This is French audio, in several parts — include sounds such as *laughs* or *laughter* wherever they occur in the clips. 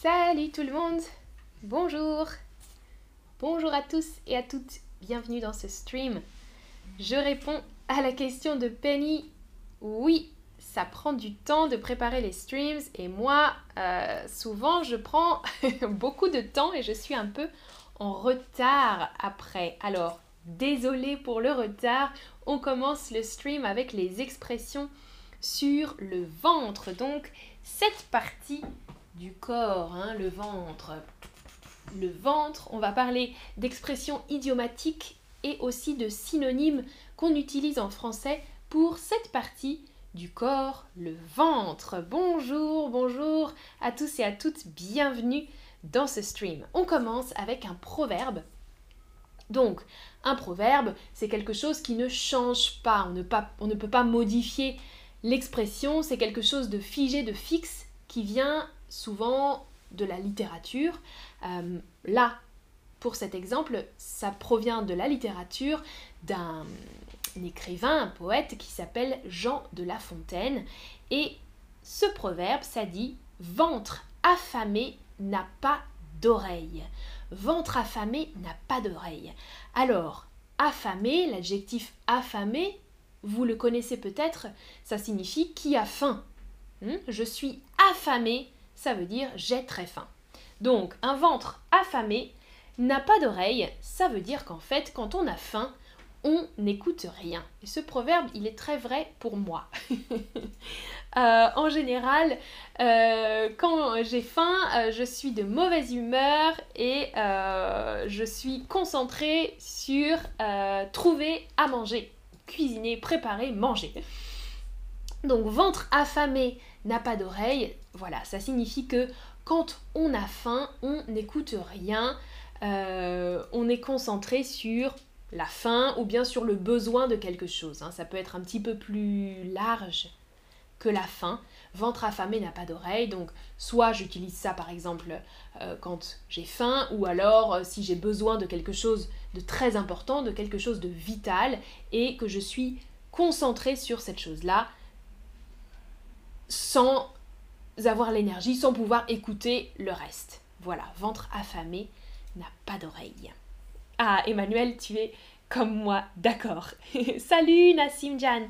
Salut tout le monde Bonjour Bonjour à tous et à toutes, bienvenue dans ce stream. Je réponds à la question de Penny. Oui, ça prend du temps de préparer les streams et moi, euh, souvent, je prends *laughs* beaucoup de temps et je suis un peu en retard après. Alors, désolé pour le retard, on commence le stream avec les expressions sur le ventre. Donc, cette partie du corps, hein, le ventre. Le ventre, on va parler d'expressions idiomatiques et aussi de synonymes qu'on utilise en français pour cette partie du corps, le ventre. Bonjour, bonjour à tous et à toutes, bienvenue dans ce stream. On commence avec un proverbe. Donc, un proverbe, c'est quelque chose qui ne change pas, on ne, pas, on ne peut pas modifier l'expression, c'est quelque chose de figé, de fixe, qui vient souvent de la littérature. Euh, là, pour cet exemple, ça provient de la littérature d'un écrivain, un poète qui s'appelle Jean de La Fontaine. Et ce proverbe, ça dit Ventre affamé n'a pas d'oreille. Ventre affamé n'a pas d'oreille. Alors, affamé, l'adjectif affamé, vous le connaissez peut-être, ça signifie qui a faim. Hmm? Je suis affamé, ça veut dire j'ai très faim. Donc un ventre affamé n'a pas d'oreille, ça veut dire qu'en fait quand on a faim, on n'écoute rien. Et ce proverbe, il est très vrai pour moi. *laughs* Euh, en général, euh, quand j'ai faim, euh, je suis de mauvaise humeur et je suis concentrée sur trouver à manger, cuisiner, préparer, manger. Donc ventre affamé n'a pas d'oreille, voilà, ça signifie que quand on a faim, on n'écoute rien, euh, on est concentré sur la faim ou bien sur le besoin de quelque chose. Hein. Ça peut être un petit peu plus large que la faim. Ventre affamé n'a pas d'oreille, donc soit j'utilise ça par exemple euh, quand j'ai faim, ou alors euh, si j'ai besoin de quelque chose de très important, de quelque chose de vital, et que je suis concentré sur cette chose-là, sans avoir l'énergie, sans pouvoir écouter le reste. Voilà, ventre affamé n'a pas d'oreille. Ah, Emmanuel, tu es comme moi, d'accord. *laughs* Salut Nassim Jan.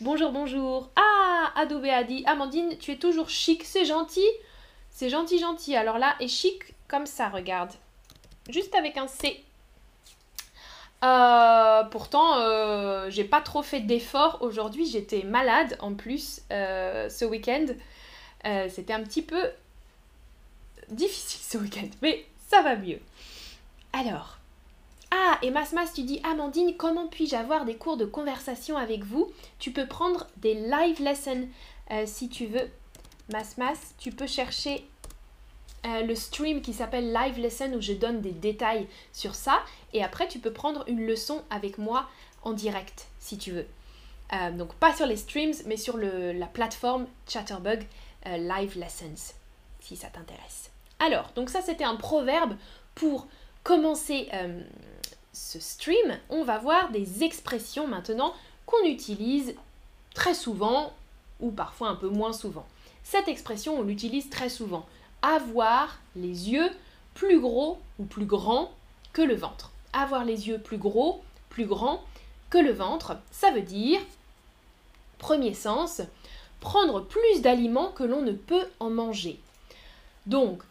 Bonjour, bonjour. Ah, Adobe a dit, Amandine, tu es toujours chic, c'est gentil. C'est gentil, gentil. Alors là, et chic comme ça, regarde. Juste avec un C. Euh, pourtant, euh, j'ai pas trop fait d'efforts aujourd'hui. J'étais malade en plus euh, ce week-end. C'était un petit peu difficile ce week-end, mais ça va mieux. Alors, ah, et Masmas, tu dis Amandine, comment puis-je avoir des cours de conversation avec vous? Tu peux prendre des live lessons si tu veux. Masmas, tu peux chercher euh, le stream qui s'appelle Live Lesson où je donne des détails sur ça. Et après, tu peux prendre une leçon avec moi en direct si tu veux. Euh, donc pas sur les streams, mais sur la plateforme Chatterbug euh, Live Lessons, si ça t'intéresse. Alors, donc ça c'était un proverbe pour commencer ce stream. On va voir des expressions maintenant qu'on utilise très souvent ou parfois un peu moins souvent. Cette expression, on l'utilise très souvent avoir les yeux plus gros ou plus grands que le ventre. Avoir les yeux plus gros, plus grands que le ventre, ça veut dire, premier sens, prendre plus d'aliments que l'on ne peut en manger. Donc,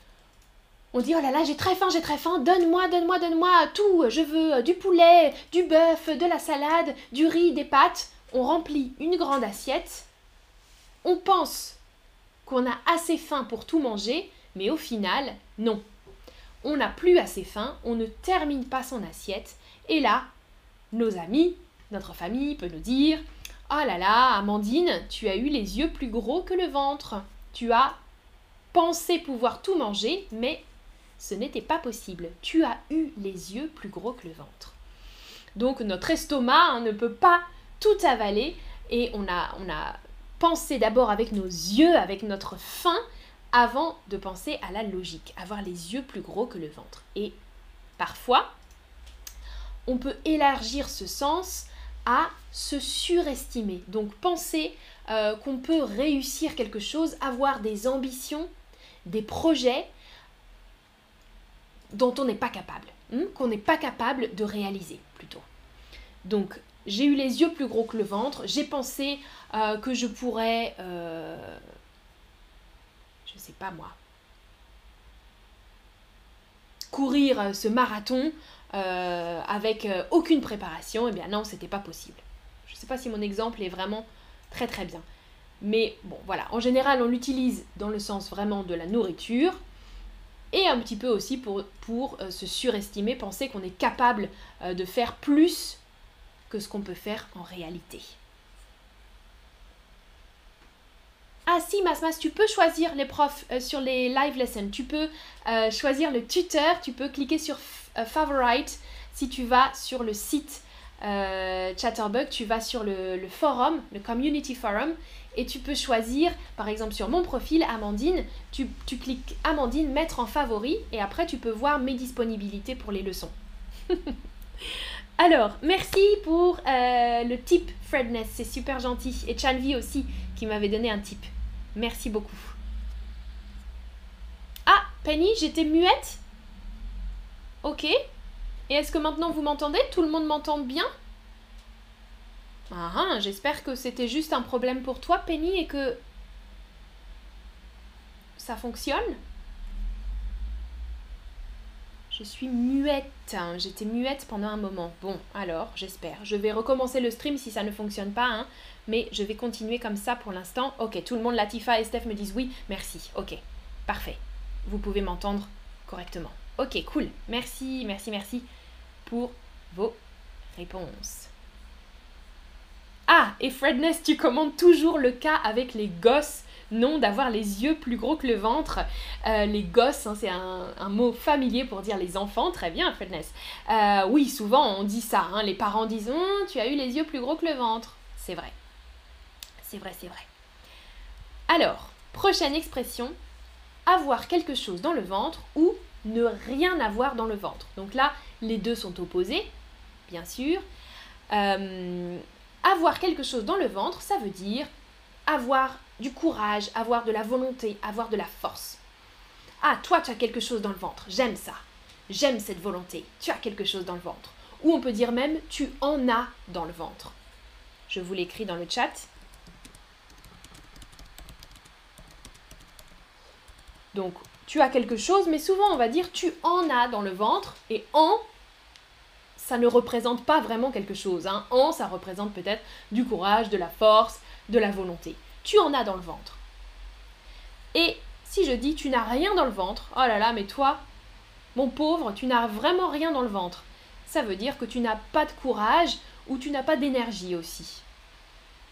on dit oh là là, j'ai très faim, j'ai très faim, donne-moi, donne-moi, donne-moi tout, je veux du poulet, du bœuf, de la salade, du riz, des pâtes. On remplit une grande assiette, on pense qu'on a assez faim pour tout manger, mais au final, non. On n'a plus assez faim, on ne termine pas son assiette, et là, nos amis, notre famille peut nous dire Oh là là, Amandine, tu as eu les yeux plus gros que le ventre. Tu as pensé pouvoir tout manger, mais ce n'était pas possible. Tu as eu les yeux plus gros que le ventre. Donc notre estomac hein, ne peut pas tout avaler et on a, on a pensé d'abord avec nos yeux, avec notre faim, avant de penser à la logique, avoir les yeux plus gros que le ventre. Et parfois, on peut élargir ce sens à se surestimer. Donc penser euh, qu'on peut réussir quelque chose, avoir des ambitions, des projets, dont on n'est pas capable, hmm, qu'on n'est pas capable de réaliser plutôt. Donc, j'ai eu les yeux plus gros que le ventre, j'ai pensé euh, que je pourrais, euh, je sais pas moi, courir ce marathon euh, avec aucune préparation. Eh bien non, c'était pas possible. Je ne sais pas si mon exemple est vraiment très très bien. Mais bon, voilà, en général, on l'utilise dans le sens vraiment de la nourriture et un petit peu aussi pour se surestimer, penser qu'on est capable de faire plus que ce qu'on peut faire en réalité. Ah si, Masmas, tu peux choisir les profs euh, sur les live lessons. Tu peux euh, choisir le tuteur, tu peux cliquer sur euh, Favorite. Si tu vas sur le site Chatterbug, tu vas sur le, forum, le Community Forum, et tu peux choisir, par exemple sur mon profil, Amandine, tu, cliques Amandine, mettre en favori, et après tu peux voir mes disponibilités pour les leçons. *laughs* Alors, merci pour le tip, Fredness, c'est super gentil. Et Chanvi aussi, qui m'avait donné un tip. Merci beaucoup. Ah, Penny, j'étais muette Ok. Et est-ce que maintenant vous m'entendez? Tout le monde m'entend bien? Ah, ah j'espère que c'était juste un problème pour toi, Penny, et que ça fonctionne je suis muette. J'étais muette pendant un moment. Bon, alors, j'espère. Je vais recommencer le stream si ça ne fonctionne pas. Hein. mais je vais continuer comme ça pour l'instant. Ok, tout le monde, Latifa et Steph me disent oui. Merci. Ok, parfait. Vous pouvez m'entendre correctement. Ok, cool. Merci, merci, merci pour vos réponses. Ah, et Fredness, tu commandes toujours le cas avec les gosses non d'avoir les yeux plus gros que le ventre. Euh, les gosses, hein, c'est un, mot familier pour dire les enfants, très bien, Fredness. Euh, oui, souvent on dit ça, hein. les parents disent hum, Tu as eu les yeux plus gros que le ventre. C'est vrai. C'est vrai, c'est vrai. Alors, prochaine expression avoir quelque chose dans le ventre ou ne rien avoir dans le ventre. Donc là, les deux sont opposés, bien sûr. Euh, avoir quelque chose dans le ventre, ça veut dire avoir du courage, avoir de la volonté, avoir de la force. Ah, toi, tu as quelque chose dans le ventre. J'aime ça. J'aime cette volonté. Tu as quelque chose dans le ventre. Ou on peut dire même, tu en as dans le ventre. Je vous l'écris dans le chat. Donc, tu as quelque chose, mais souvent on va dire tu en as dans le ventre. Et en, ça ne représente pas vraiment quelque chose. Hein. En, ça représente peut-être du courage, de la force, de la volonté tu en as dans le ventre. Et si je dis tu n'as rien dans le ventre, oh là là, mais toi, mon pauvre, tu n'as vraiment rien dans le ventre. Ça veut dire que tu n'as pas de courage ou tu n'as pas d'énergie aussi.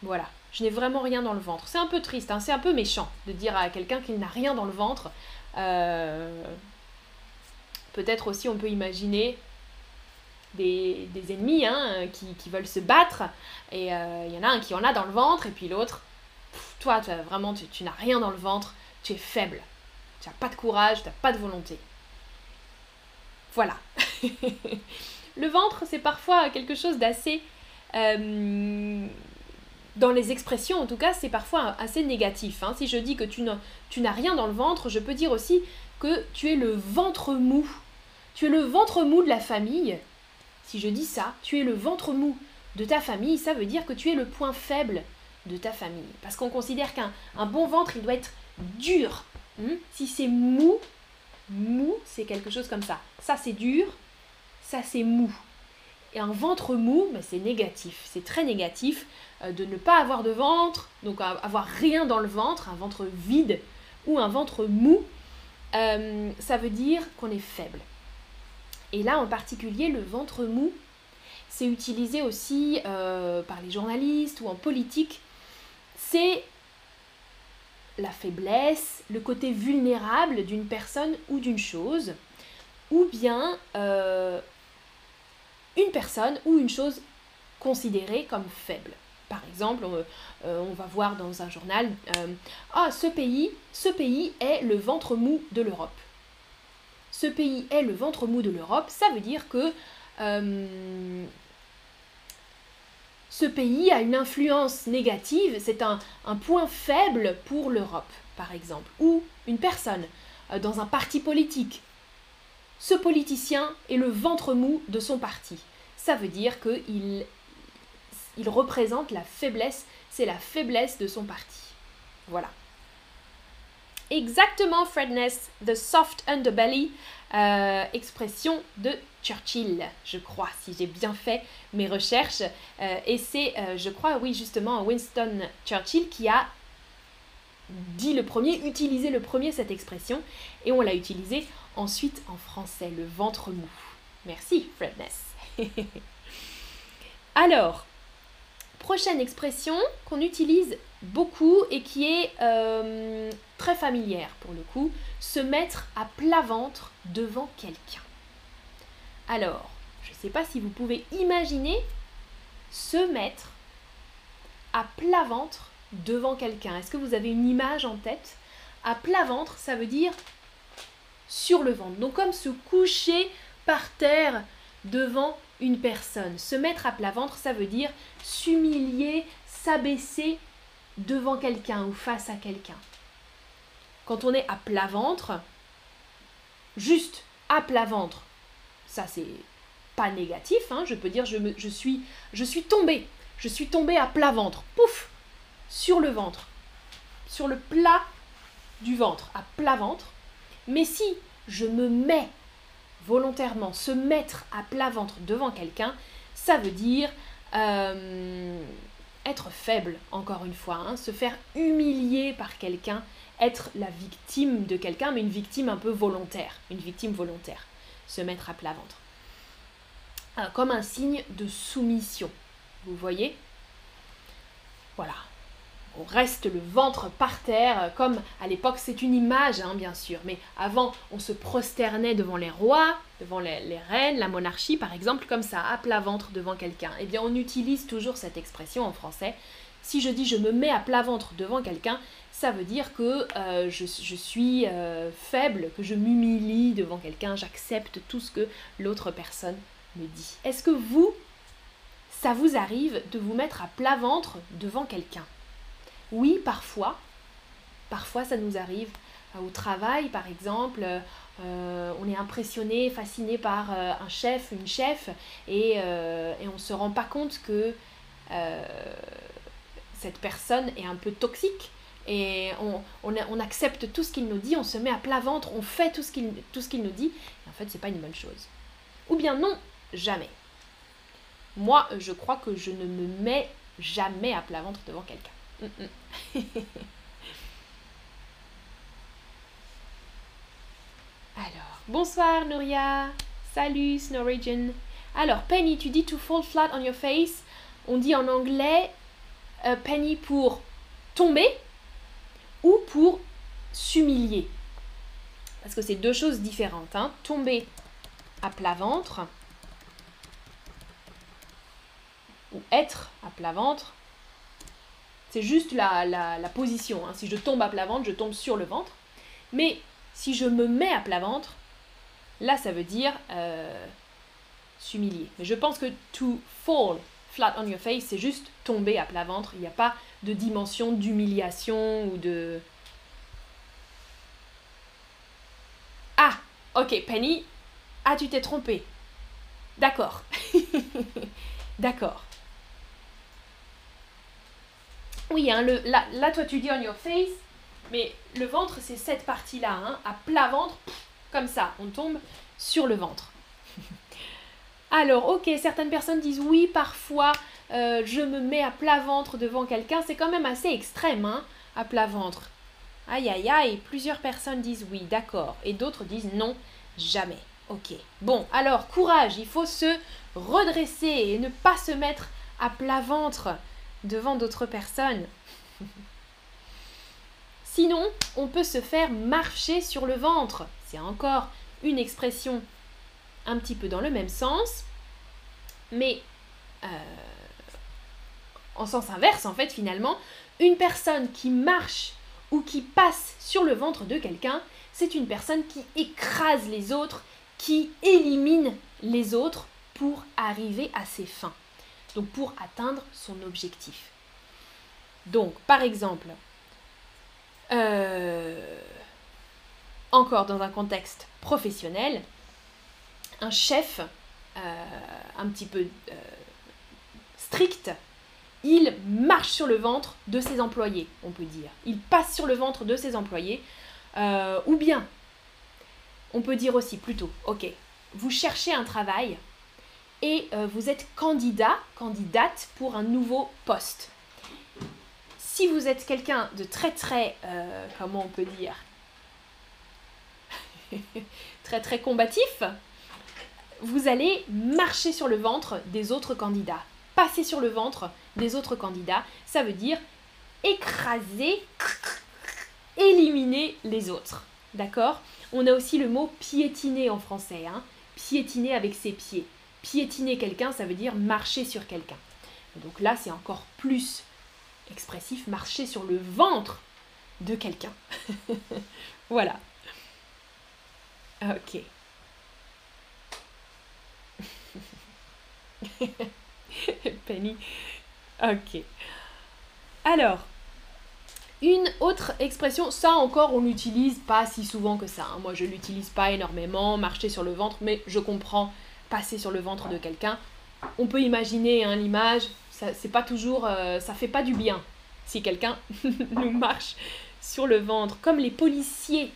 Voilà, je n'ai vraiment rien dans le ventre. C'est un peu triste, hein, c'est un peu méchant de dire à quelqu'un qu'il n'a rien dans le ventre. Euh, peut-être aussi on peut imaginer des, ennemis hein, qui, veulent se battre et euh, il y en a un qui en a dans le ventre et puis l'autre toi, vraiment, tu, n'as rien dans le ventre, tu es faible. Tu n'as pas de courage, tu n'as pas de volonté. Voilà. *laughs* le ventre, c'est parfois quelque chose d'assez... Euh, dans les expressions, en tout cas, c'est parfois assez négatif. Hein. Si je dis que tu n'as rien dans le ventre, je peux dire aussi que tu es le ventre mou. Tu es le ventre mou de la famille. Si je dis ça, tu es le ventre mou de ta famille, ça veut dire que tu es le point faible de ta famille. Parce qu'on considère qu'un bon ventre, il doit être dur. Hmm? si c'est mou, mou, c'est quelque chose comme ça. Ça, c'est dur, ça, c'est mou. Et un ventre mou, mais c'est négatif. C'est très négatif euh, de ne pas avoir de ventre, donc avoir rien dans le ventre, un ventre vide ou un ventre mou. Euh, ça veut dire qu'on est faible. Et là, en particulier, le ventre mou, c'est utilisé aussi euh, par les journalistes ou en politique c'est la faiblesse, le côté vulnérable d'une personne ou d'une chose, ou bien euh, une personne ou une chose considérée comme faible. Par exemple, on, euh, va voir dans un journal, euh, ah, ce pays, ce pays est le ventre mou de l'Europe. Ce pays est le ventre mou de l'Europe, ça veut dire que ce pays a une influence négative, c'est un, point faible pour l'Europe, par exemple, ou une personne euh, dans un parti politique. ce politicien est le ventre mou de son parti. Ça veut dire qu'il il représente la faiblesse, c'est la faiblesse de son parti. Voilà. Exactement, Fredness, the soft underbelly, euh, expression de Churchill, je crois, si j'ai bien fait mes recherches. Euh, et c'est, euh, je crois, oui, justement, Winston Churchill qui a dit le premier, utilisé le premier cette expression, et on l'a utilisée ensuite en français, le ventre mou. Merci, Fredness. *laughs* Alors, prochaine expression qu'on utilise beaucoup et qui est euh, très familière pour le coup, se mettre à plat ventre devant quelqu'un. Alors, je ne sais pas si vous pouvez imaginer se mettre à plat ventre devant quelqu'un. Est-ce que vous avez une image en tête? À plat ventre, ça veut dire sur le ventre. Donc comme se coucher par terre devant une personne. Se mettre à plat ventre, ça veut dire s'humilier, s'abaisser devant quelqu'un ou face à quelqu'un. Quand on est à plat ventre, juste à plat ventre, ça c'est pas négatif, hein, je peux dire je, suis, je tombée, je suis tombée à plat ventre, pouf, sur le ventre, sur le plat du ventre, à plat ventre. Mais si je me mets volontairement, se mettre à plat ventre devant quelqu'un, ça veut dire euh, être faible, encore une fois, hein, se faire humilier par quelqu'un, être la victime de quelqu'un, mais une victime un peu volontaire, une victime volontaire, se mettre à plat ventre. Euh, comme un signe de soumission, vous voyez? Voilà, on reste le ventre par terre, comme à l'époque, c'est une image, hein, bien sûr, mais avant, on se prosternait devant les rois, devant les, reines, la monarchie, par exemple, comme ça, à plat ventre devant quelqu'un. Eh bien, on utilise toujours cette expression en français. Si je dis je me mets à plat ventre devant quelqu'un, ça veut dire que euh, je, suis euh, faible, que je m'humilie devant quelqu'un, j'accepte tout ce que l'autre personne me dit. Est-ce que vous, ça vous arrive de vous mettre à plat ventre devant quelqu'un? Oui, parfois. Parfois, ça nous arrive. Euh, au travail, par exemple, euh, on est impressionné, fasciné par euh, un chef, une chef, et, on ne se rend pas compte que cette personne est un peu toxique. Et on, accepte tout ce qu'il nous dit, on se met à plat ventre, on fait tout ce qu'il nous dit. Et en fait, c'est pas une bonne chose. Ou bien non, jamais. Moi, je crois que je ne me mets jamais à plat ventre devant quelqu'un. *laughs* Alors, bonsoir Nouria. Salut Snow Alors, Penny, tu dis to fall flat on your face. On dit en anglais euh, Penny pour tomber ou pour s'humilier. Parce que c'est deux choses différentes. Hein. Tomber à plat ventre ou être à plat ventre c'est juste la, la, position. Hein. Si je tombe à plat ventre, je tombe sur le ventre. Mais si je me mets à plat ventre, là, ça veut dire euh, s'humilier. Mais je pense que to fall flat on your face, c'est juste tomber à plat ventre. Il n'y a pas de dimension d'humiliation ou de... Ah, ok, Penny. Ah, tu t'es trompé. D'accord. *laughs* D'accord. Oui, hein, là, toi, tu dis on your face, mais le ventre, c'est cette partie-là, hein, à plat ventre, comme ça, on tombe sur le ventre. *laughs* Alors, ok, certaines personnes disent oui, parfois, euh, je me mets à plat ventre devant quelqu'un, c'est quand même assez extrême, hein, à plat ventre. Aïe, aïe, aïe, plusieurs personnes disent oui, d'accord, et d'autres disent non, jamais. Ok. Bon, alors, courage, il faut se redresser et ne pas se mettre à plat ventre devant d'autres personnes. Sinon, on peut se faire marcher sur le ventre. C'est encore une expression un petit peu dans le même sens, mais euh, en sens inverse, en fait, finalement, une personne qui marche ou qui passe sur le ventre de quelqu'un, c'est une personne qui écrase les autres, qui élimine les autres pour arriver à ses fins donc pour atteindre son objectif. Donc, par exemple, euh, encore dans un contexte professionnel, un chef un petit peu strict, il marche sur le ventre de ses employés, on peut dire. Il passe sur le ventre de ses employés. ou bien, on peut dire aussi plutôt, ok, vous cherchez un travail et euh, vous êtes candidat, candidate pour un nouveau poste. Si vous êtes quelqu'un de très très, euh, comment on peut dire, *laughs* très très combatif, vous allez marcher sur le ventre des autres candidats. Passer sur le ventre des autres candidats, ça veut dire écraser, éliminer les autres. D'accord? On a aussi le mot piétiner en français. Hein piétiner avec ses pieds. Piétiner quelqu'un, ça veut dire marcher sur quelqu'un. Donc là, c'est encore plus expressif, marcher sur le ventre de quelqu'un. *laughs* voilà. Ok. *laughs* Penny. Ok. Alors, une autre expression, ça encore on l'utilise pas si souvent que ça. Hein. Moi je l'utilise pas énormément, marcher sur le ventre, mais je comprends passer sur le ventre de quelqu'un. On peut imaginer hein, l'image, ça c'est pas toujours, euh, ça fait pas du bien si quelqu'un *laughs* nous marche sur le ventre, comme les policiers,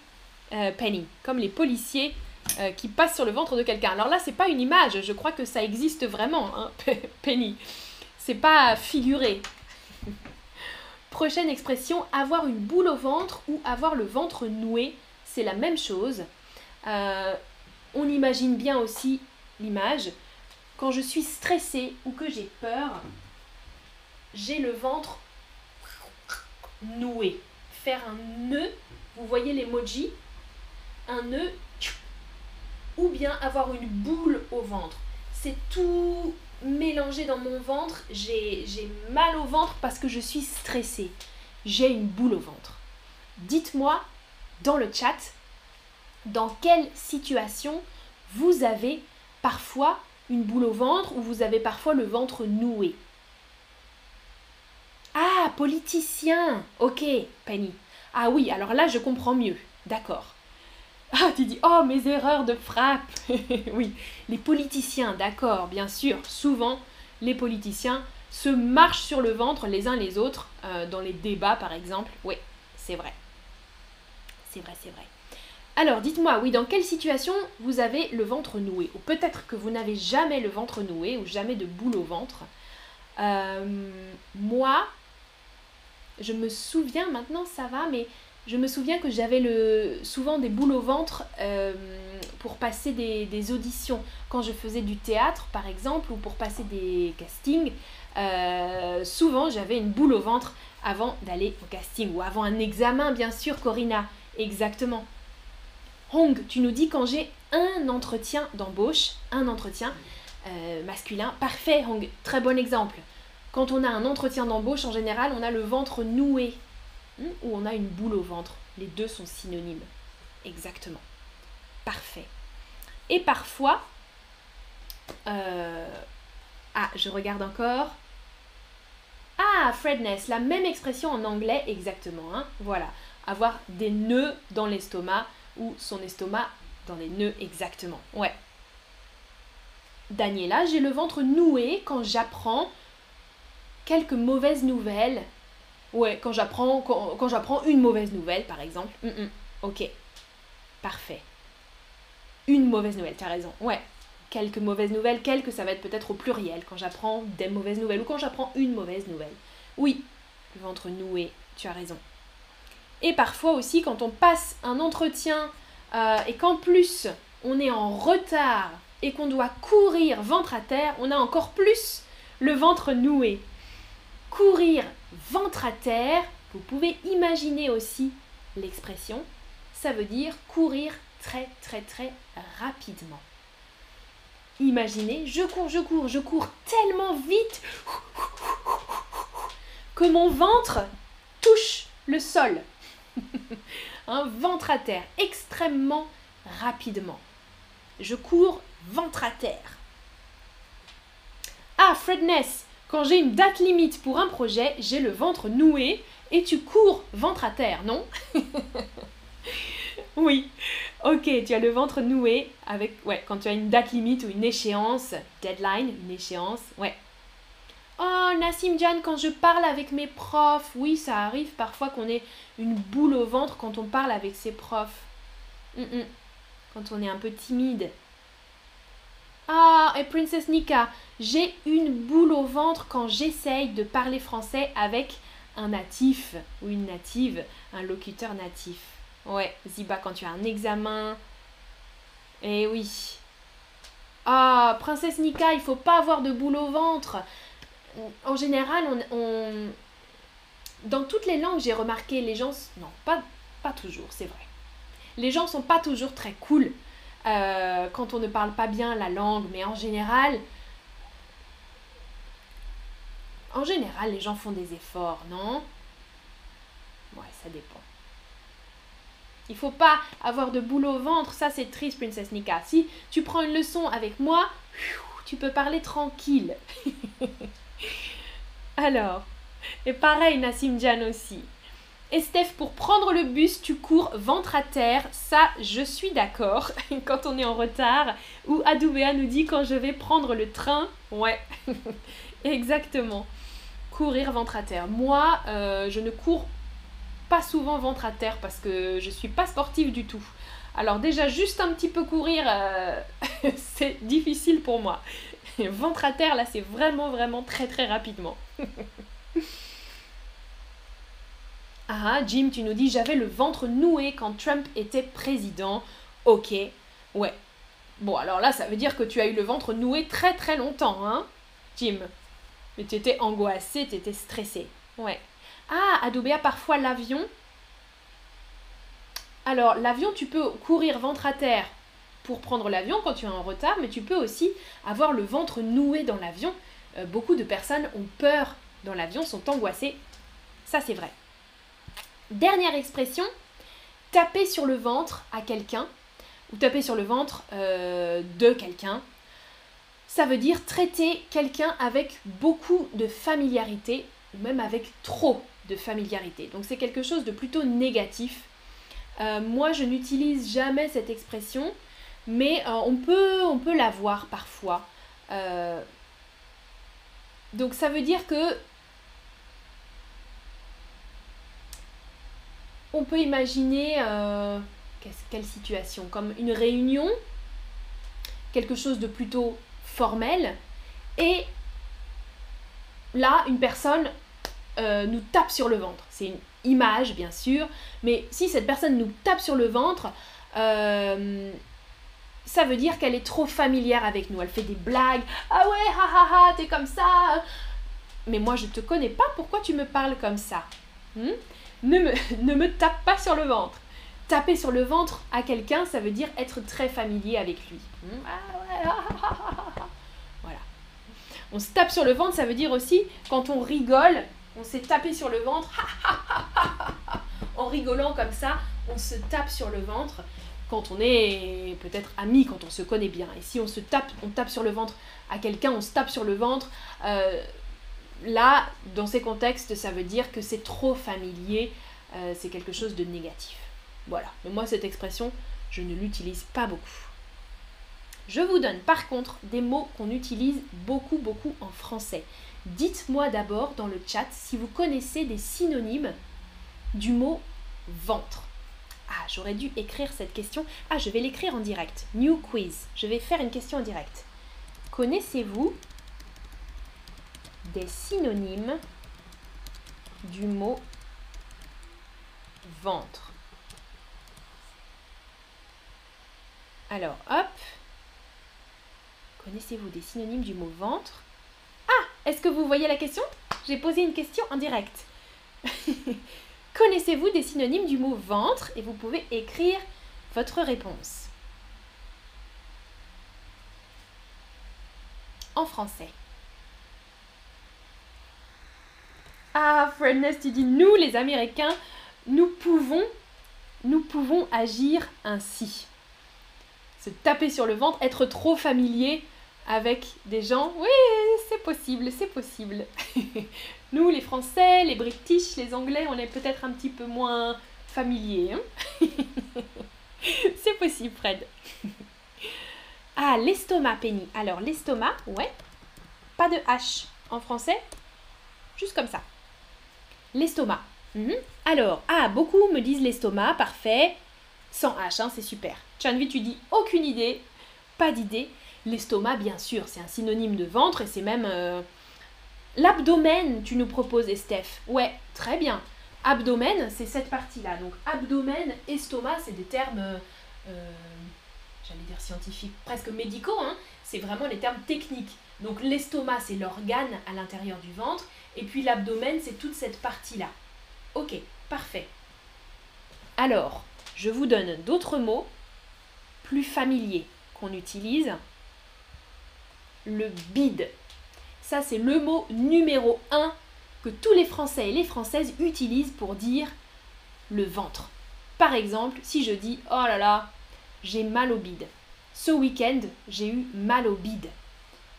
euh, Penny, comme les policiers euh, qui passent sur le ventre de quelqu'un. Alors là c'est pas une image, je crois que ça existe vraiment, hein, *laughs* Penny. C'est pas figuré. Prochaine expression, avoir une boule au ventre ou avoir le ventre noué, c'est la même chose. On imagine bien aussi l'image. Quand je suis stressée ou que j'ai peur, j'ai le ventre noué. Faire un nœud, vous voyez l'emoji? Un nœud, ou bien avoir une boule au ventre. C'est tout mélangé dans mon ventre, j'ai mal au ventre parce que je suis stressée. J'ai une boule au ventre. Dites-moi dans le chat dans quelle situation vous avez parfois une boule au ventre ou vous avez parfois le ventre noué. Ah, politicien Ok, Penny. Ah oui, alors là je comprends mieux. D'accord. Ah, tu dis, oh, mes erreurs de frappe. *laughs* oui, les politiciens, d'accord, bien sûr, souvent, les politiciens se marchent sur le ventre les uns les autres, euh, dans les débats par exemple. Oui, c'est vrai. C'est vrai, c'est vrai. Alors, dites-moi, oui, dans quelle situation vous avez le ventre noué Ou peut-être que vous n'avez jamais le ventre noué ou jamais de boule au ventre. Euh, moi, je me souviens maintenant, ça va, mais je me souviens que j'avais souvent des boules au ventre euh, pour passer des, auditions. Quand je faisais du théâtre, par exemple, ou pour passer des castings, euh, souvent j'avais une boule au ventre avant d'aller au casting, ou avant un examen, bien sûr, Corinna. Exactement. Hong, tu nous dis quand j'ai un entretien d'embauche, un entretien euh, masculin. Parfait, Hong, très bon exemple. Quand on a un entretien d'embauche, en général, on a le ventre noué. Hmm, ou on a une boule au ventre. Les deux sont synonymes. Exactement. Parfait. Et parfois, euh, ah, je regarde encore. Ah, Fredness, la même expression en anglais exactement. Hein. Voilà, avoir des nœuds dans l'estomac ou son estomac dans les nœuds exactement. Ouais. Daniela, j'ai le ventre noué quand j'apprends quelques mauvaises nouvelles Ouais, quand j'apprends quand, j'apprends une mauvaise nouvelle, par exemple. Mm, mm, ok. Parfait. Une mauvaise nouvelle, tu as raison. Ouais. Quelques mauvaises nouvelles, quelques, ça va être peut-être au pluriel, quand j'apprends des mauvaises nouvelles ou quand j'apprends une mauvaise nouvelle. Oui, le ventre noué, tu as raison. Et parfois aussi, quand on passe un entretien euh, et qu'en plus on est en retard et qu'on doit courir ventre à terre, on a encore plus le ventre noué. Courir ventre à terre, vous pouvez imaginer aussi l'expression, ça veut dire courir très très très rapidement. Imaginez, je cours, je cours, je cours tellement vite que mon ventre touche le sol. Un ventre à terre, extrêmement rapidement. Je cours ventre à terre. Ah, Fredness, quand j'ai une date limite pour un projet, j'ai le ventre noué et tu cours ventre à terre, non? *laughs* Oui. Ok, tu as le ventre noué avec, ouais, quand tu as une date limite ou une échéance, deadline, une échéance, ouais. Oh, Nassim Jan, quand je parle avec mes profs, oui, ça arrive parfois qu'on ait une boule au ventre quand on parle avec ses profs. Quand on est un peu timide. Ah, et Princess Nika, j'ai une boule au ventre quand j'essaye de parler français avec un natif ou une native, un locuteur natif. Ouais, Ziba, quand tu as un examen. Eh oui. Ah, Princesse Nika, il faut pas avoir de boule au ventre. En général, dans toutes les langues, j'ai remarqué, les gens... Non, pas, toujours, c'est vrai. Les gens sont pas toujours très cool euh, quand on ne parle pas bien la langue, mais en général, en général, les gens font des efforts, non? Ouais, ça dépend. Il faut pas avoir de boulot au ventre, ça c'est triste, Princess Nika. Si tu prends une leçon avec moi, tu peux parler tranquille. *laughs* *laughs* Alors, et pareil, Nassim Jan aussi. Et Steph, pour prendre le bus, tu cours ventre à terre. Ça, je suis d'accord. *laughs* quand on est en retard. Ou Adoubea nous dit quand je vais prendre le train. Ouais, *laughs* exactement. Courir ventre à terre. Moi, euh, je ne cours pas souvent ventre à terre parce que je suis pas sportive du tout. Alors déjà, juste un petit peu courir, euh, c'est difficile pour moi. Ventre à terre, là, c'est vraiment, vraiment très, très rapidement. *laughs* Ah, Jim, tu nous dis j'avais le ventre noué quand Trump était président. Ok, ouais. Bon, alors là, ça veut dire que tu as eu le ventre noué très très longtemps, hein, Jim. Mais tu étais angoissé, tu étais stressé. Ouais. Ah, Adobéa, parfois l'avion. Alors, l'avion, tu peux courir ventre à terre pour prendre l'avion quand tu es en retard, mais tu peux aussi avoir le ventre noué dans l'avion. Euh, beaucoup de personnes ont peur dans l'avion, sont angoissées. Ça, c'est vrai. Dernière expression, taper sur le ventre à quelqu'un ou taper sur le ventre euh, de quelqu'un. Ça veut dire traiter quelqu'un avec beaucoup de familiarité ou même avec trop de familiarité. Donc c'est quelque chose de plutôt négatif. Euh, moi, je n'utilise jamais cette expression, mais euh, on peut, on peut la voir parfois. donc ça veut dire que on peut imaginer euh, quelle situation? Comme une réunion, quelque chose de plutôt formel, et là, une personne euh, nous tape sur le ventre. C'est une image, bien sûr, mais si cette personne nous tape sur le ventre, euh, ça veut dire qu'elle est trop familière avec nous. Elle fait des blagues. Ah ouais, ha ha ha, t'es comme ça. Mais moi, je te connais pas. Pourquoi tu me parles comme ça hmm? Ne me, *laughs* ne me tape pas sur le ventre. Taper sur le ventre à quelqu'un, ça veut dire être très familier avec lui. Hmm, ah voilà. On se tape sur le ventre, ça veut dire aussi quand on rigole, on s'est tapé sur le ventre. en rigolant comme ça, on se tape sur le ventre quand on est peut-être amis, quand on se connaît bien. Et si on se tape, on tape sur le ventre à quelqu'un, on se tape sur le ventre. Euh, là, dans ces contextes, ça veut dire que c'est trop familier, euh, c'est quelque chose de négatif. Voilà. Mais moi, cette expression, je ne l'utilise pas beaucoup. Je vous donne par contre des mots qu'on utilise beaucoup, beaucoup en français. Dites-moi d'abord dans le chat si vous connaissez des synonymes du mot ventre. Ah, j'aurais dû écrire cette question. Ah, je vais l'écrire en direct. New quiz. Je vais faire une question en direct. Connaissez-vous des synonymes du mot ventre? Alors, hop. Connaissez-vous des synonymes du mot ventre? Ah Est-ce que vous voyez la question? J'ai posé une question en direct. *laughs* Connaissez-vous des synonymes du mot ventre Et vous pouvez écrire votre réponse. En français. Ah, Fredness, tu dis nous, les Américains, nous pouvons, nous pouvons agir ainsi. Se taper sur le ventre, être trop familier avec des gens, oui, c'est possible, c'est possible. *laughs* nous, les Français, les British, les Anglais, on est peut-être un petit peu moins familiers. Hein. *laughs* c'est possible, Fred. *laughs* ah, l'estomac, Penny. Alors, l'estomac, ouais. Pas de H en français. Juste comme ça. L'estomac. Mhm. Alors, ah, beaucoup me disent l'estomac, parfait. Sans H, hein, c'est super. Chanvi, tu dis aucune idée, pas d'idée. L'estomac, bien sûr, c'est un synonyme de ventre et c'est même euh, l'abdomen, tu nous proposes, Estef. Ouais, très bien. Abdomen, c'est cette partie-là. Donc abdomen, estomac, c'est des termes, euh, j'allais dire scientifiques, presque médicaux. Hein. C'est vraiment les termes techniques. Donc l'estomac, c'est l'organe à l'intérieur du ventre. Et puis l'abdomen, c'est toute cette partie-là. Ok, parfait. Alors, je vous donne d'autres mots plus familiers qu'on utilise. Le bide. Ça, c'est le mot numéro 1 que tous les Français et les Françaises utilisent pour dire le ventre. Par exemple, si je dis Oh là là, j'ai mal au bide. Ce week-end, j'ai eu mal au bide.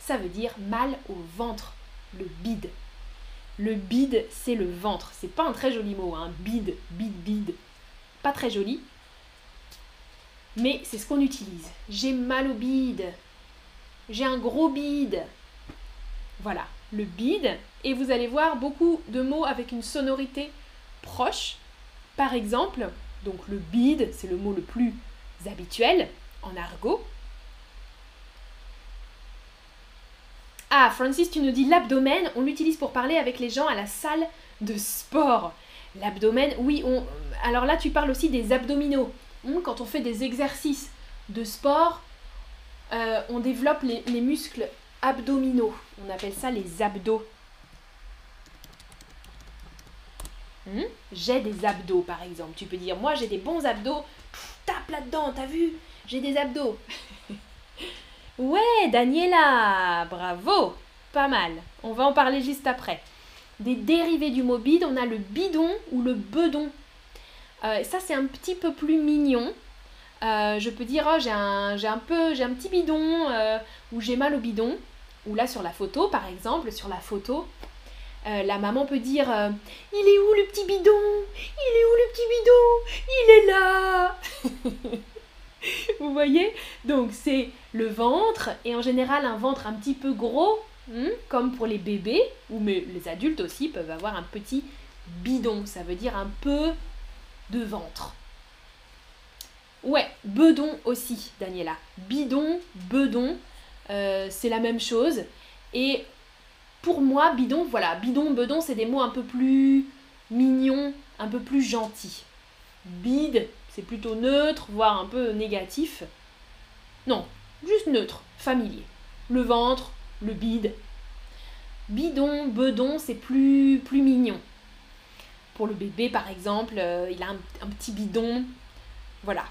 Ça veut dire mal au ventre, le bide. Le bide, c'est le ventre. C'est pas un très joli mot, hein. Bide, bide, bide. Pas très joli. Mais c'est ce qu'on utilise. J'ai mal au bide. J'ai un gros bide. Voilà, le bide. Et vous allez voir beaucoup de mots avec une sonorité proche. Par exemple, donc le bide, c'est le mot le plus habituel en argot. Ah, Francis, tu nous dis l'abdomen, on l'utilise pour parler avec les gens à la salle de sport. L'abdomen, oui, on... alors là tu parles aussi des abdominaux. Hmm, quand on fait des exercices de sport, euh, on développe les, muscles abdominaux. On appelle ça les abdos. Hmm, j'ai des abdos, par exemple. Tu peux dire, moi j'ai des bons abdos. tape là-dedans, t'as vu? J'ai des abdos. *laughs* ouais, Daniela, bravo. Pas mal. On va en parler juste après. Des dérivés du mot bide, on a le bidon ou le bedon. Euh, ça, c'est un petit peu plus mignon. Euh, je peux dire, oh, j'ai un, peu, j'ai un petit bidon euh, ou j'ai mal au bidon. Ou là, sur la photo, par exemple, sur la photo, la maman peut dire Il est où le petit bidon? Il est où le petit bidon? Il est là *laughs* Vous voyez? Donc, c'est le ventre, et en général, un ventre un petit peu gros, hmm, comme pour les bébés, ou mais les adultes aussi peuvent avoir un petit bidon. Ça veut dire un peu de ventre. Ouais, bedon aussi, Daniela. Bidon, bedon, euh, c'est la même chose. Et pour moi, bidon, voilà, bidon, bedon, c'est des mots un peu plus mignons, un peu plus gentils. Bide, c'est plutôt neutre, voire un peu négatif. Non, juste neutre, familier. Le ventre, le bide. Bidon, bedon, c'est plus, plus mignon. Pour le bébé, par exemple, euh, il a un, petit bidon. Voilà.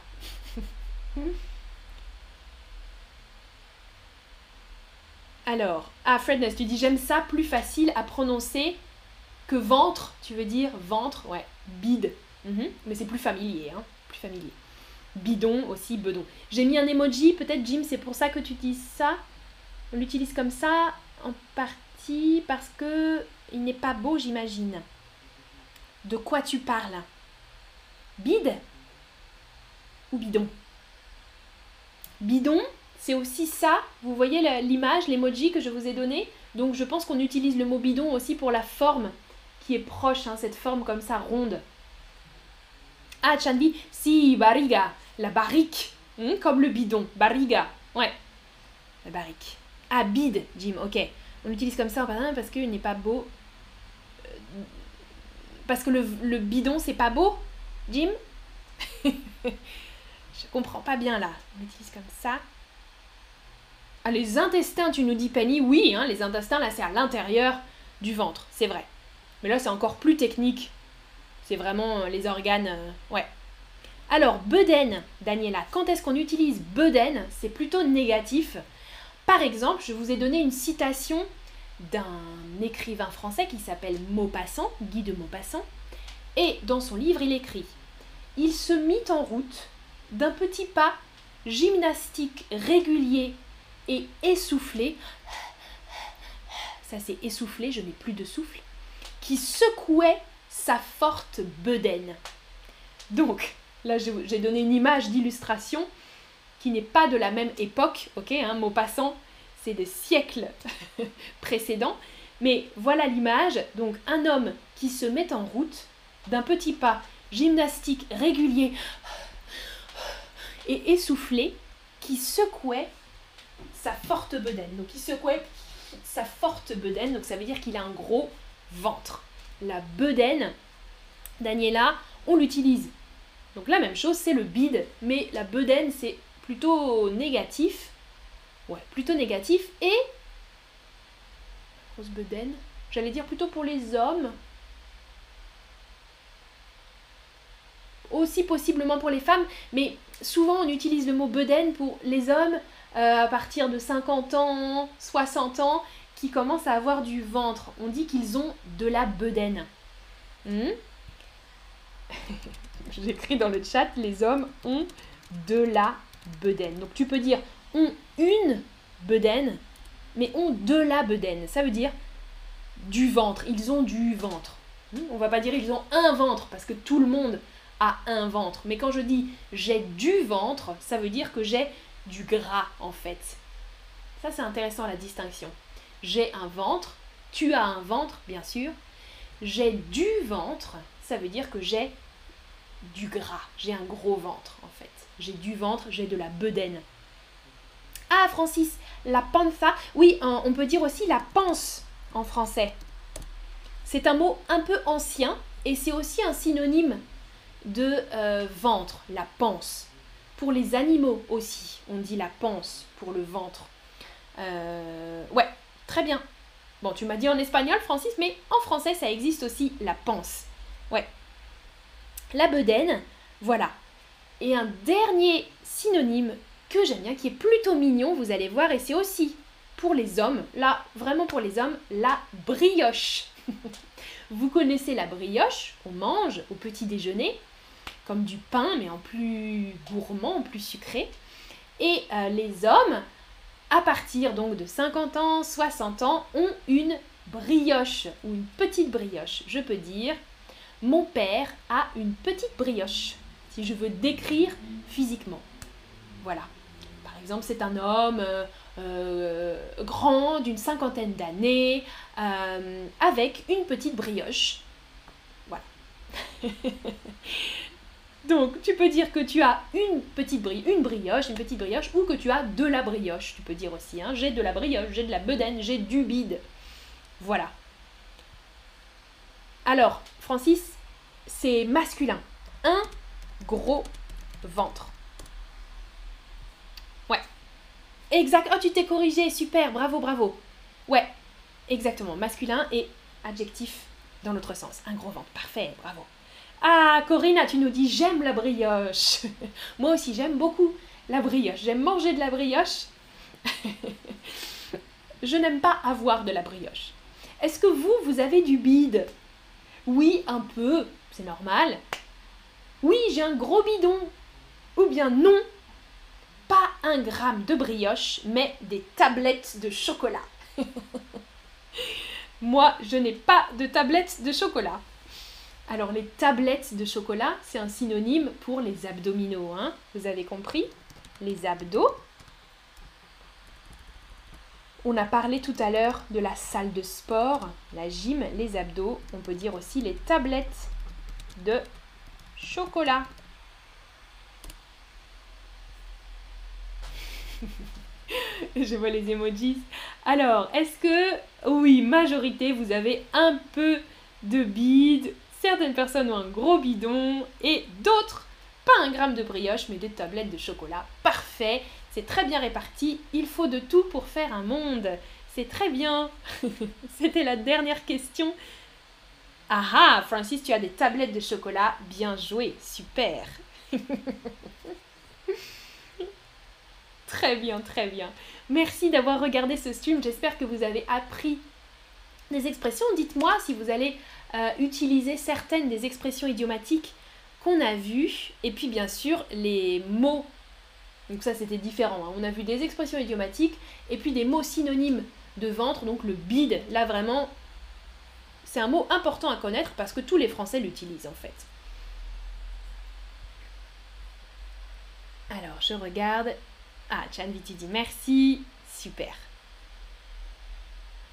Alors, ah Fredness, tu dis j'aime ça plus facile à prononcer que ventre, tu veux dire ventre, ouais, bide. Mhm. Mais c'est plus familier, hein, plus familier. Bidon aussi, bedon. J'ai mis un emoji, peut-être Jim, c'est pour ça que tu dis ça. On l'utilise comme ça en partie parce que il n'est pas beau, j'imagine. De quoi tu parles? Bide ou bidon? Bidon, c'est aussi ça. Vous voyez l'image, l'emoji que je vous ai donné? Donc je pense qu'on utilise le mot bidon aussi pour la forme qui est proche, hein, cette forme comme ça ronde. Ah, Chanbi, si, bariga, la barrique, hmm, comme le bidon, bariga, ouais, la barrique. Ah, bide, Jim, ok. On l'utilise comme ça en parce qu'il n'est pas beau parce que le, bidon, c'est pas beau, Jim? *laughs* Je comprends pas bien là. On utilise comme ça. Ah, les intestins, tu nous dis Penny, oui, hein, les intestins, là, c'est à l'intérieur du ventre, c'est vrai. Mais là, c'est encore plus technique. C'est vraiment euh, les organes. Euh, ouais. Alors, bedaine, Daniela, quand est-ce qu'on utilise bedaine C'est plutôt négatif. Par exemple, je vous ai donné une citation d'un écrivain français qui s'appelle Maupassant, Guy de Maupassant, et dans son livre il écrit Il se mit en route d'un petit pas gymnastique régulier et essoufflé, ça c'est essoufflé, je n'ai plus de souffle, qui secouait sa forte bedaine. Donc, Là, j'ai donné une image d'illustration qui n'est pas de la même époque, ok, un mot passant, c'est des siècles *laughs* précédents. Mais voilà l'image, donc un homme qui se met en route d'un petit pas gymnastique régulier essoufflé qui secouait sa forte bedaine. Donc il secouait sa forte bedaine, donc ça veut dire qu'il a un gros ventre. La bedaine, Daniela, on l'utilise. Donc la même chose, c'est le bide, mais la bedaine, c'est plutôt négatif. Ouais, plutôt négatif. Et. Grosse bedaine. J'allais dire plutôt pour les hommes. Aussi possiblement pour les femmes, mais souvent on utilise le mot bedaine pour les hommes euh, à partir de 50 ans, 60 ans, qui commencent à avoir du ventre. On dit qu'ils ont de la bedaine. Hmm? *laughs* J'écris dans le chat, les hommes ont de la bedaine. Donc tu peux dire ont une bedaine, mais ont de la bedaine. Ça veut dire du ventre. Ils ont du ventre. Hmm, on va pas dire ils ont un ventre parce que tout le monde un ventre. Mais quand je dis j'ai du ventre, ça veut dire que j'ai du gras en fait. Ça c'est intéressant la distinction. J'ai un ventre, tu as un ventre bien sûr. J'ai du ventre, ça veut dire que j'ai du gras. J'ai un gros ventre en fait j'ai du ventre, j'ai de la bedaine. Ah, Francis, la panza. Oui, on peut dire aussi la panse en français. C'est un mot un peu ancien et c'est aussi un synonyme de euh, ventre, la panse. Pour les animaux aussi, on dit la panse pour le ventre. Euh, ouais, très bien. Bon, tu m'as dit en espagnol, Francis, mais en français, ça existe aussi la panse. Ouais. La bedaine, voilà. Et un dernier synonyme que j'aime bien, qui est plutôt mignon, vous allez voir, et c'est aussi pour les hommes, là, vraiment pour les hommes, la brioche. *laughs* vous connaissez la brioche, on mange au petit déjeuner, du pain, mais en plus gourmand, en plus sucré. Et euh, les hommes, à partir donc de 50 ans, 60 ans, ont une brioche, ou une petite brioche. Je peux dire, mon père a une petite brioche si je veux décrire physiquement. Voilà. Par exemple, c'est un homme euh, euh, grand, d'une cinquantaine d'années, avec une petite brioche. Voilà. *laughs* Donc, tu peux dire que tu as une petite une brioche, une petite brioche, ou que tu as de la brioche. Tu peux dire aussi, hein, j'ai de la brioche, j'ai de la bedaine, j'ai du bide. Voilà. Alors, Francis, c'est masculin. Un gros ventre. Ouais. Exact. Oh, tu t'es corrigé. Super. Bravo, bravo. Ouais. Exactement. Masculin et adjectif dans l'autre sens. Un gros ventre. Parfait. Bravo. Ah, Corinna, tu nous dis j'aime la brioche. *laughs* Moi aussi, j'aime beaucoup la brioche. J'aime manger de la brioche. *laughs* Je n'aime pas avoir de la brioche. Est-ce que vous, vous avez du bide? Oui, un peu. C'est normal. Oui, j'ai un gros bidon. Ou bien non, pas un gramme de brioche, mais des tablettes de chocolat. *laughs* Moi, je n'ai pas de tablettes de chocolat. Alors les tablettes de chocolat, c'est un synonyme pour les abdominaux. Hein Vous avez compris? Les abdos. On a parlé tout à l'heure de la salle de sport, la gym, les abdos. On peut dire aussi les tablettes de chocolat. *laughs* Je vois les emojis. Alors, est-ce que, oui, majorité, vous avez un peu de bide Certaines personnes ont un gros bidon et d'autres, pas un gramme de brioche, mais des tablettes de chocolat. Parfait, c'est très bien réparti. Il faut de tout pour faire un monde. C'est très bien. *laughs* C'était la dernière question ah ah, Francis, tu as des tablettes de chocolat. Bien joué, super. *laughs* très bien, très bien. Merci d'avoir regardé ce stream. J'espère que vous avez appris des expressions. Dites-moi si vous allez euh, utiliser certaines des expressions idiomatiques qu'on a vues. Et puis bien sûr, les mots. Donc ça, c'était différent. Hein. On a vu des expressions idiomatiques et puis des mots synonymes de ventre. Donc le bide, là vraiment, c'est un mot important à connaître parce que tous les Français l'utilisent en fait. Alors, je regarde. Ah, Chanviti dit merci. Super.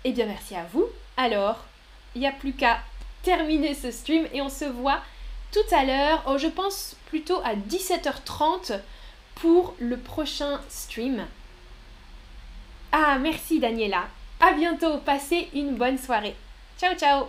Eh bien, merci à vous. Alors, il n'y a plus qu'à terminer ce stream et on se voit tout à l'heure, oh, je pense plutôt à 17h30 pour le prochain stream. Ah, merci Daniela. À bientôt. Passez une bonne soirée. Ciao, ciao.